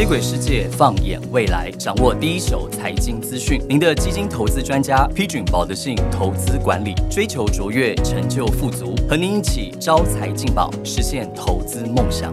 接轨世界，放眼未来，掌握第一手财经资讯。您的基金投资专家，批准保德信投资管理，追求卓越，成就富足，和您一起招财进宝，实现投资梦想。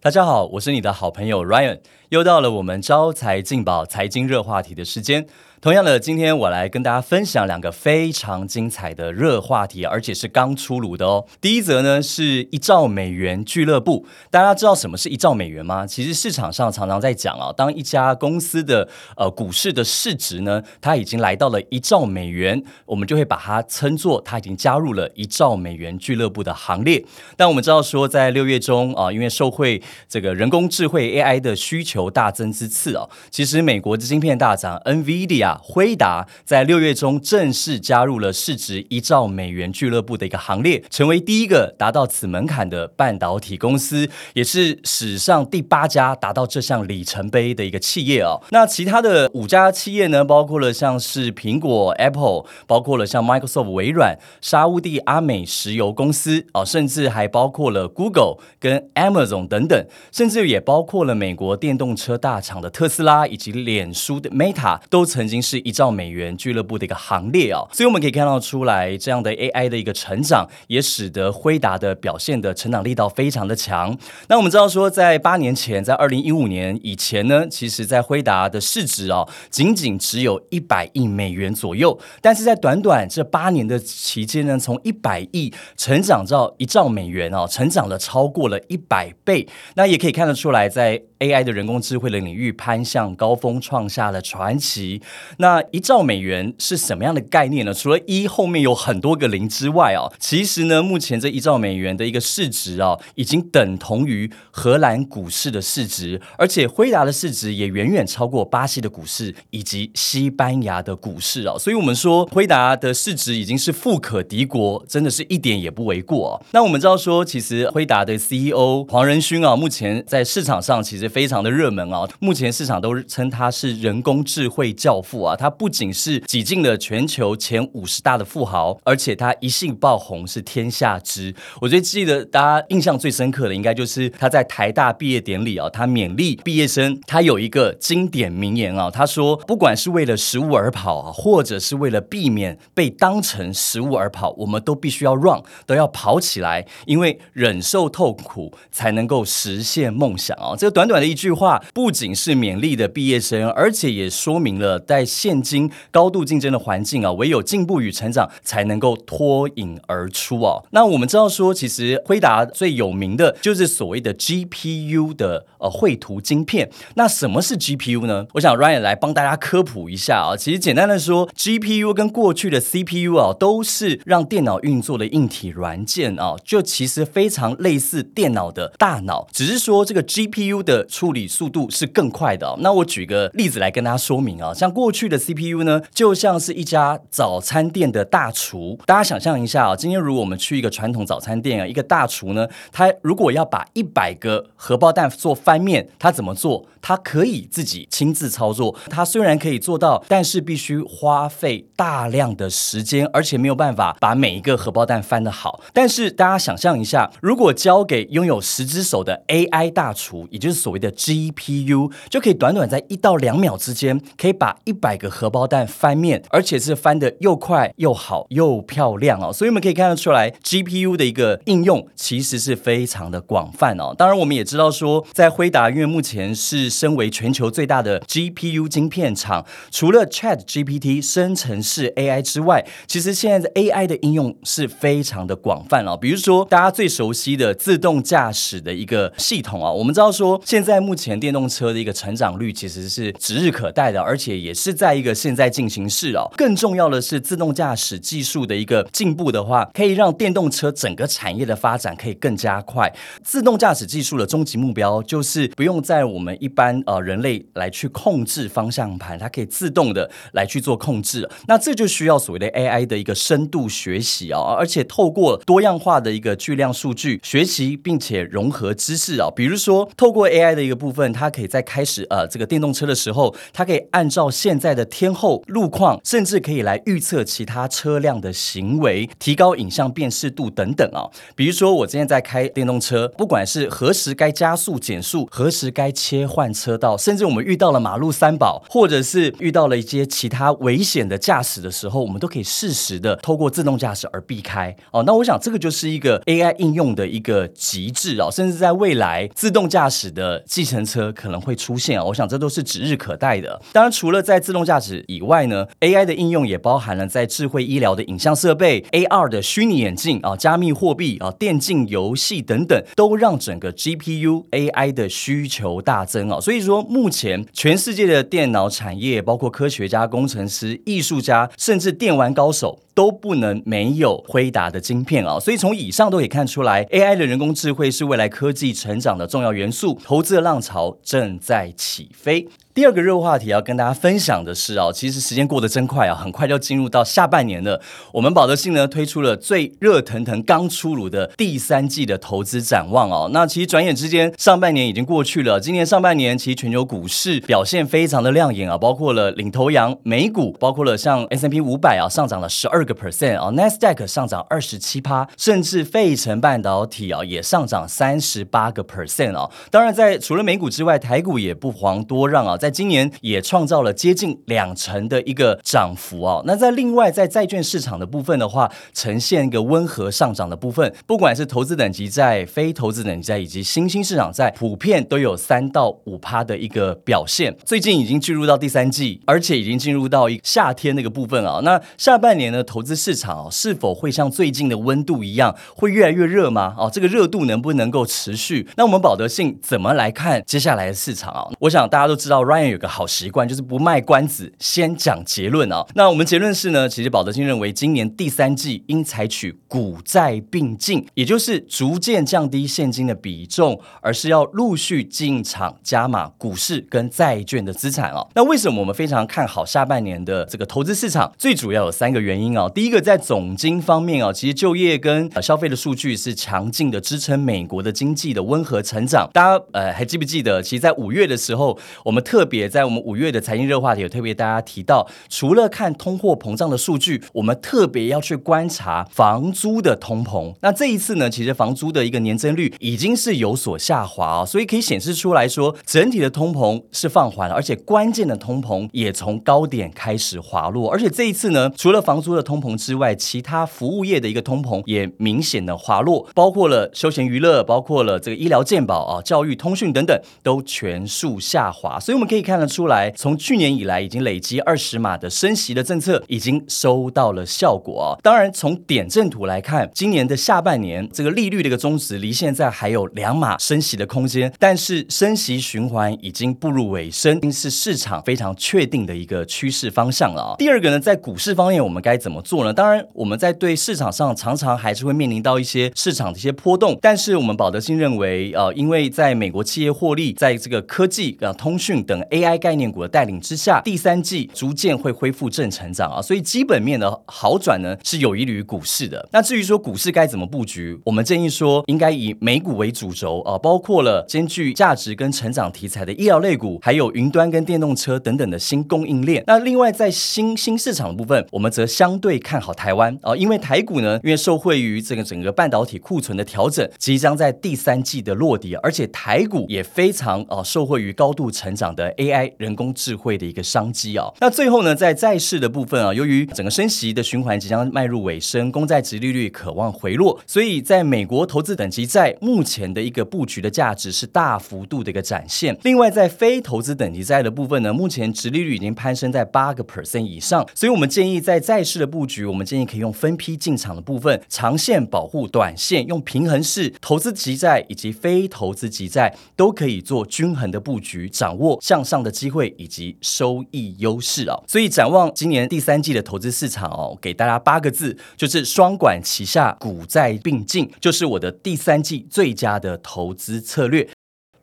大家好，我是你的好朋友 Ryan，又到了我们招财进宝财经热话题的时间。同样的，今天我来跟大家分享两个非常精彩的热话题，而且是刚出炉的哦。第一则呢是一兆美元俱乐部，大家知道什么是一兆美元吗？其实市场上常常在讲啊，当一家公司的呃股市的市值呢，它已经来到了一兆美元，我们就会把它称作它已经加入了一兆美元俱乐部的行列。但我们知道说，在六月中啊，因为受惠这个人工智慧 AI 的需求大增之次啊，其实美国的晶片大涨，NVIDIA。辉达在六月中正式加入了市值一兆美元俱乐部的一个行列，成为第一个达到此门槛的半导体公司，也是史上第八家达到这项里程碑的一个企业哦。那其他的五家企业呢，包括了像是苹果 Apple，包括了像 Microsoft 微软、沙地阿美石油公司哦，甚至还包括了 Google 跟 Amazon 等等，甚至也包括了美国电动车大厂的特斯拉以及脸书的 Meta，都曾经。是一兆美元俱乐部的一个行列哦，所以我们可以看到出来，这样的 AI 的一个成长，也使得辉达的表现的成长力道非常的强。那我们知道说，在八年前，在二零一五年以前呢，其实在辉达的市值哦，仅仅只有一百亿美元左右，但是在短短这八年的期间呢，从一百亿成长到一兆美元哦，成长了超过了一百倍。那也可以看得出来，在 AI 的人工智慧的领域攀向高峰，创下了传奇。那一兆美元是什么样的概念呢？除了一后面有很多个零之外啊，其实呢，目前这一兆美元的一个市值啊，已经等同于荷兰股市的市值，而且辉达的市值也远远超过巴西的股市以及西班牙的股市啊。所以，我们说辉达的市值已经是富可敌国，真的是一点也不为过。那我们知道说，其实辉达的 CEO 黄仁勋啊，目前在市场上其实。非常的热门啊！目前市场都称他是人工智慧教父啊！他不仅是挤进了全球前五十大的富豪，而且他一性爆红是天下知。我最记得大家印象最深刻的，应该就是他在台大毕业典礼啊，他勉励毕业生，他有一个经典名言啊，他说：“不管是为了食物而跑啊，或者是为了避免被当成食物而跑，我们都必须要 run，都要跑起来，因为忍受痛苦才能够实现梦想啊！”这个短短。的一句话，不仅是勉励的毕业生，而且也说明了在现今高度竞争的环境啊，唯有进步与成长才能够脱颖而出啊。那我们知道说，其实辉达最有名的就是所谓的 GPU 的呃绘图晶片。那什么是 GPU 呢？我想 Ryan 来帮大家科普一下啊。其实简单的说，GPU 跟过去的 CPU 啊，都是让电脑运作的硬体软件啊，就其实非常类似电脑的大脑，只是说这个 GPU 的处理速度是更快的。那我举个例子来跟大家说明啊，像过去去的 CPU 呢，就像是一家早餐店的大厨。大家想象一下啊，今天如果我们去一个传统早餐店啊，一个大厨呢，他如果要把一百个荷包蛋做翻面，他怎么做？他可以自己亲自操作。他虽然可以做到，但是必须花费大量的时间，而且没有办法把每一个荷包蛋翻得好。但是大家想象一下，如果交给拥有十只手的 AI 大厨，也就是所谓的 GPU 就可以短短在一到两秒之间，可以把一百个荷包蛋翻面，而且是翻的又快又好又漂亮哦。所以我们可以看得出来，GPU 的一个应用其实是非常的广泛哦。当然，我们也知道说，在辉达，因为目前是身为全球最大的 GPU 晶片厂，除了 Chat GPT 生成式 AI 之外，其实现在的 AI 的应用是非常的广泛哦。比如说，大家最熟悉的自动驾驶的一个系统啊，我们知道说。现在目前电动车的一个成长率其实是指日可待的，而且也是是在一个现在进行式哦。更重要的是，自动驾驶技术的一个进步的话，可以让电动车整个产业的发展可以更加快。自动驾驶技术的终极目标就是不用在我们一般呃人类来去控制方向盘，它可以自动的来去做控制。那这就需要所谓的 AI 的一个深度学习啊，而且透过多样化的一个巨量数据学习，并且融合知识啊，比如说透过 AI 的一个部分，它可以在开始呃这个电动车的时候，它可以按照现在的天候、路况，甚至可以来预测其他车辆的行为，提高影像辨识度等等啊。比如说，我今天在开电动车，不管是何时该加速减速，何时该切换车道，甚至我们遇到了马路三宝，或者是遇到了一些其他危险的驾驶的时候，我们都可以适时的透过自动驾驶而避开哦。那我想这个就是一个 AI 应用的一个极致啊，甚至在未来自动驾驶的计程车可能会出现啊。我想这都是指日可待的。当然，除了在自动驾驶以外呢，AI 的应用也包含了在智慧医疗的影像设备、AR 的虚拟眼镜啊、加密货币啊、电竞游戏等等，都让整个 GPU AI 的需求大增啊。所以说，目前全世界的电脑产业，包括科学家、工程师、艺术家，甚至电玩高手。都不能没有辉达的晶片啊！所以从以上都可以看出来，AI 的人工智慧是未来科技成长的重要元素，投资的浪潮正在起飞。第二个热话题要跟大家分享的是啊，其实时间过得真快啊，很快就进入到下半年了。我们保德信呢推出了最热腾腾刚出炉的第三季的投资展望哦。那其实转眼之间上半年已经过去了，今年上半年其实全球股市表现非常的亮眼啊，包括了领头羊美股，包括了像 S M P 五百啊上涨了十二个个 percent 啊，n a s d a q 上涨二十七趴，甚至费城半导体啊也上涨三十八个 percent 啊。当然在除了美股之外，台股也不遑多让啊，在今年也创造了接近两成的一个涨幅哦。那在另外在债券市场的部分的话，呈现一个温和上涨的部分，不管是投资等级债、非投资等级债以及新兴市场债，普遍都有三到五趴的一个表现。最近已经进入到第三季，而且已经进入到一夏天那个部分啊。那下半年呢，投投资市场是否会像最近的温度一样，会越来越热吗？哦，这个热度能不能够持续？那我们保德信怎么来看接下来的市场啊？我想大家都知道，Ryan 有个。好习惯就是不卖关子，先讲结论啊。那我们结论是呢，其实保德信认为今年第三季应采取股债并进，也就是逐渐降低现金的比重，而是要陆续进场加码股市跟债券的资产啊。那为什么我们非常看好下半年的这个投资市场？最主要有三个原因啊。哦第一个在总金方面啊，其实就业跟消费的数据是强劲的支撑美国的经济的温和成长。大家呃还记不记得，其实，在五月的时候，我们特别在我们五月的财经热话题有特别大家提到，除了看通货膨胀的数据，我们特别要去观察房租的通膨。那这一次呢，其实房租的一个年增率已经是有所下滑啊，所以可以显示出来说，整体的通膨是放缓了，而且关键的通膨也从高点开始滑落。而且这一次呢，除了房租的通膨之外，其他服务业的一个通膨也明显的滑落，包括了休闲娱乐，包括了这个医疗健保啊、教育、通讯等等，都全数下滑。所以我们可以看得。出来，从去年以来已经累积二十码的升息的政策已经收到了效果。当然，从点阵图来看，今年的下半年这个利率的一个中值离现在还有两码升息的空间，但是升息循环已经步入尾声，是市场非常确定的一个趋势方向了。第二个呢，在股市方面，我们该怎么做呢？当然，我们在对市场上常常还是会面临到一些市场的一些波动，但是我们保德信认为，呃，因为在美国企业获利，在这个科技、啊通讯等 AI。概念股的带领之下，第三季逐渐会恢复正成长啊，所以基本面的好转呢是有益于股市的。那至于说股市该怎么布局，我们建议说应该以美股为主轴啊，包括了兼具价值跟成长题材的医疗类股，还有云端跟电动车等等的新供应链。那另外在新新市场的部分，我们则相对看好台湾啊，因为台股呢，因为受惠于这个整个半导体库存的调整，即将在第三季的落地，而且台股也非常啊受惠于高度成长的 AI。人工智慧的一个商机啊，那最后呢，在债市的部分啊，由于整个升息的循环即将迈入尾声，公债值利率渴望回落，所以在美国投资等级债目前的一个布局的价值是大幅度的一个展现。另外，在非投资等级债的部分呢，目前值利率已经攀升在八个 percent 以上，所以我们建议在债市的部布局，我们建议可以用分批进场的部分，长线保护短线，用平衡式投资级债以及非投资级债都可以做均衡的布局，掌握向上的。机会以及收益优势啊，所以展望今年第三季的投资市场哦，给大家八个字，就是双管齐下，股债并进，就是我的第三季最佳的投资策略。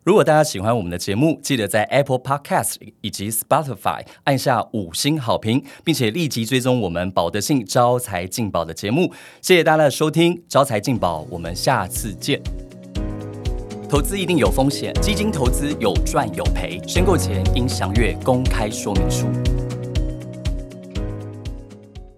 如果大家喜欢我们的节目，记得在 Apple Podcast 以及 Spotify 按下五星好评，并且立即追踪我们保德信招财进宝的节目。谢谢大家的收听，招财进宝，我们下次见。投资一定有风险，基金投资有赚有赔，申购前应详阅公开说明书。